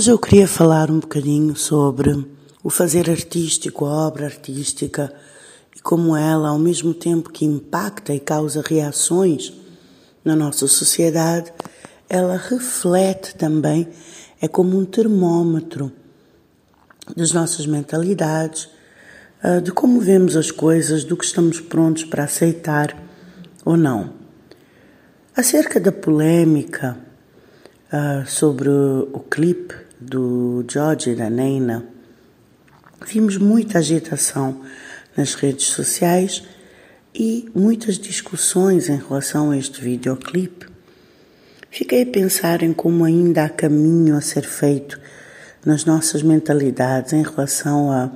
Hoje eu queria falar um bocadinho sobre o fazer artístico, a obra artística e como ela, ao mesmo tempo que impacta e causa reações na nossa sociedade, ela reflete também, é como um termômetro das nossas mentalidades, ah, de como vemos as coisas, do que estamos prontos para aceitar ou não. Acerca da polêmica uh, sobre o clipe do George e da Neina, vimos muita agitação nas redes sociais e muitas discussões em relação a este videoclipe. Fiquei a pensar em como ainda há caminho a ser feito nas nossas mentalidades em relação à,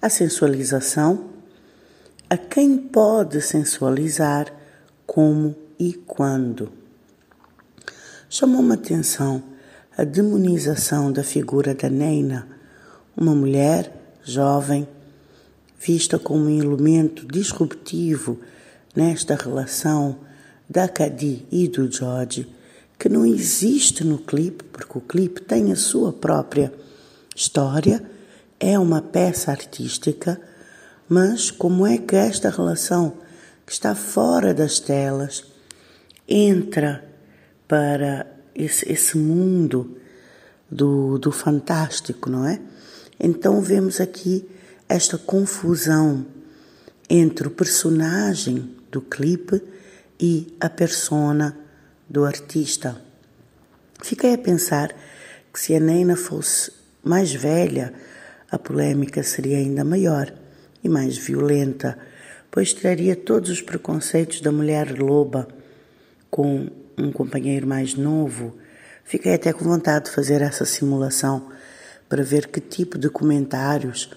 à sensualização, a quem pode sensualizar, como e quando. Chamou-me a atenção a demonização da figura da Neina, uma mulher jovem, vista como um elemento disruptivo nesta relação da Cadi e do George, que não existe no clipe, porque o clipe tem a sua própria história, é uma peça artística, mas como é que esta relação que está fora das telas entra para esse, esse mundo do, do fantástico, não é? Então vemos aqui esta confusão entre o personagem do clipe e a persona do artista. Fiquei a pensar que se a Neina fosse mais velha, a polêmica seria ainda maior e mais violenta, pois traria todos os preconceitos da mulher loba com um companheiro mais novo, fiquei até com vontade de fazer essa simulação para ver que tipo de comentários,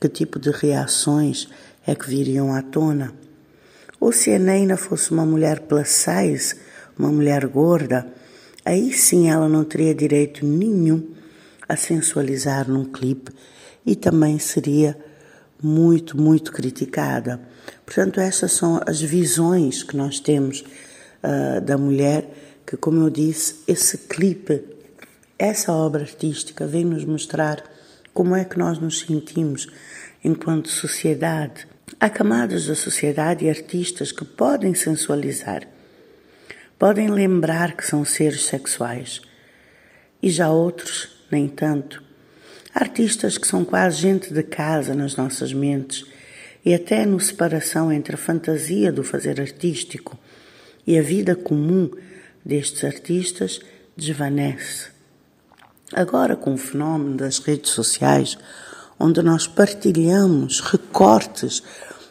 que tipo de reações é que viriam à tona. Ou se a Neina fosse uma mulher plus size, uma mulher gorda, aí sim ela não teria direito nenhum a sensualizar num clipe e também seria muito, muito criticada. Portanto, essas são as visões que nós temos uh, da mulher, que, como eu disse, esse clipe, essa obra artística vem nos mostrar como é que nós nos sentimos enquanto sociedade. Há camadas da sociedade e artistas que podem sensualizar, podem lembrar que são seres sexuais, e já outros, nem tanto. Artistas que são quase gente de casa nas nossas mentes e até no separação entre a fantasia do fazer artístico e a vida comum destes artistas desvanece. Agora, com o fenómeno das redes sociais, onde nós partilhamos recortes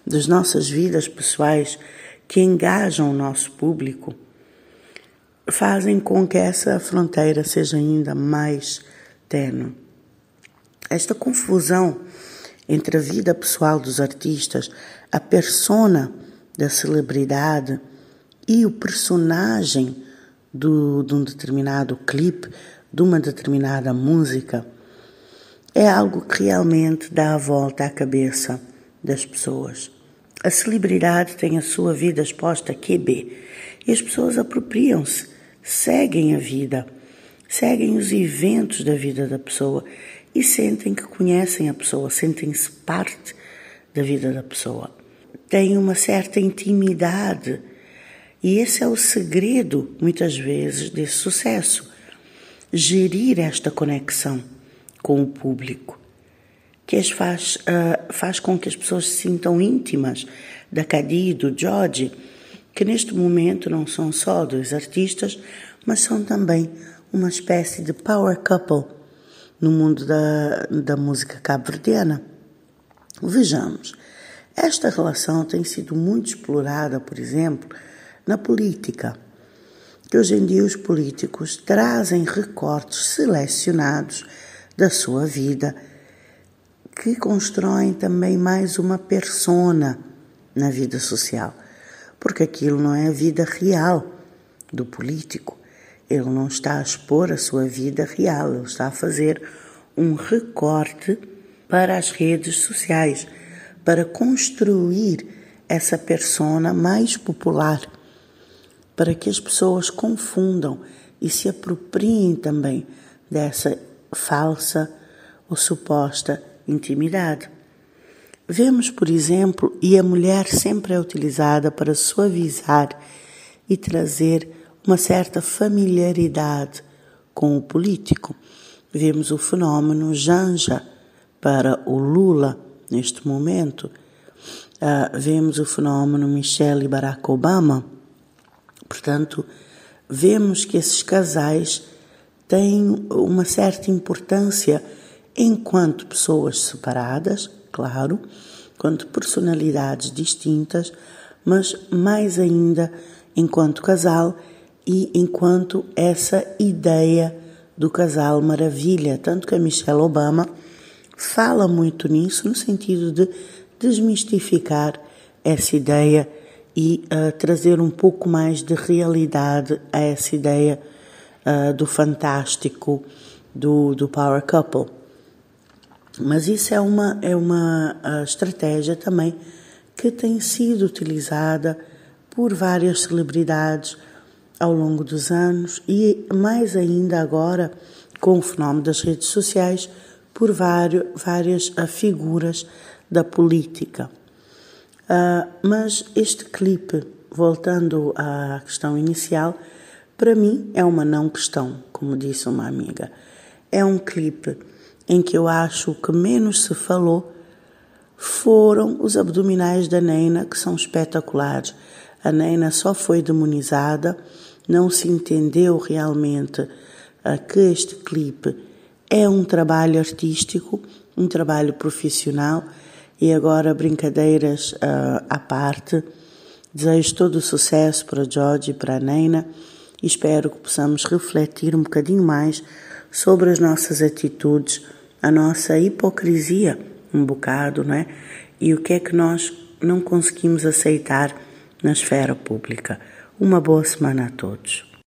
das nossas vidas pessoais que engajam o nosso público, fazem com que essa fronteira seja ainda mais tênue. Esta confusão entre a vida pessoal dos artistas, a persona da celebridade e o personagem do, de um determinado clipe, de uma determinada música, é algo que realmente dá a volta à cabeça das pessoas. A celebridade tem a sua vida exposta a QB e as pessoas apropriam-se, seguem a vida, seguem os eventos da vida da pessoa e sentem que conhecem a pessoa, sentem-se parte da vida da pessoa. Têm uma certa intimidade e esse é o segredo, muitas vezes, desse sucesso. Gerir esta conexão com o público, que as faz, uh, faz com que as pessoas se sintam íntimas da Cadi e do George, que neste momento não são só dois artistas, mas são também uma espécie de power couple no mundo da, da música cabo-verdiana. Vejamos, esta relação tem sido muito explorada, por exemplo, na política, que hoje em dia os políticos trazem recortes selecionados da sua vida que constroem também mais uma persona na vida social, porque aquilo não é a vida real do político. Ele não está a expor a sua vida real, ele está a fazer um recorte para as redes sociais, para construir essa persona mais popular para que as pessoas confundam e se apropriem também dessa falsa ou suposta intimidade. Vemos, por exemplo, e a mulher sempre é utilizada para suavizar e trazer uma certa familiaridade com o político. Vemos o fenômeno Janja para o Lula neste momento. Uh, vemos o fenômeno Michelle Barack Obama. Portanto, vemos que esses casais têm uma certa importância enquanto pessoas separadas, claro, quanto personalidades distintas, mas mais ainda enquanto casal e enquanto essa ideia do casal maravilha, tanto que a Michelle Obama fala muito nisso no sentido de desmistificar essa ideia e uh, trazer um pouco mais de realidade a essa ideia uh, do fantástico, do, do power couple. Mas isso é uma, é uma uh, estratégia também que tem sido utilizada por várias celebridades ao longo dos anos e mais ainda agora com o fenómeno das redes sociais por vários, várias figuras da política. Uh, mas este clipe, voltando à questão inicial, para mim é uma não questão, como disse uma amiga. É um clipe em que eu acho que menos se falou foram os abdominais da Neina, que são espetaculares. A Neina só foi demonizada, não se entendeu realmente uh, que este clipe é um trabalho artístico, um trabalho profissional e agora brincadeiras uh, à parte. Desejo todo sucesso para George e para a Neina e espero que possamos refletir um bocadinho mais sobre as nossas atitudes, a nossa hipocrisia, um bocado, não é? E o que é que nós não conseguimos aceitar na esfera pública. Uma boa semana a todos.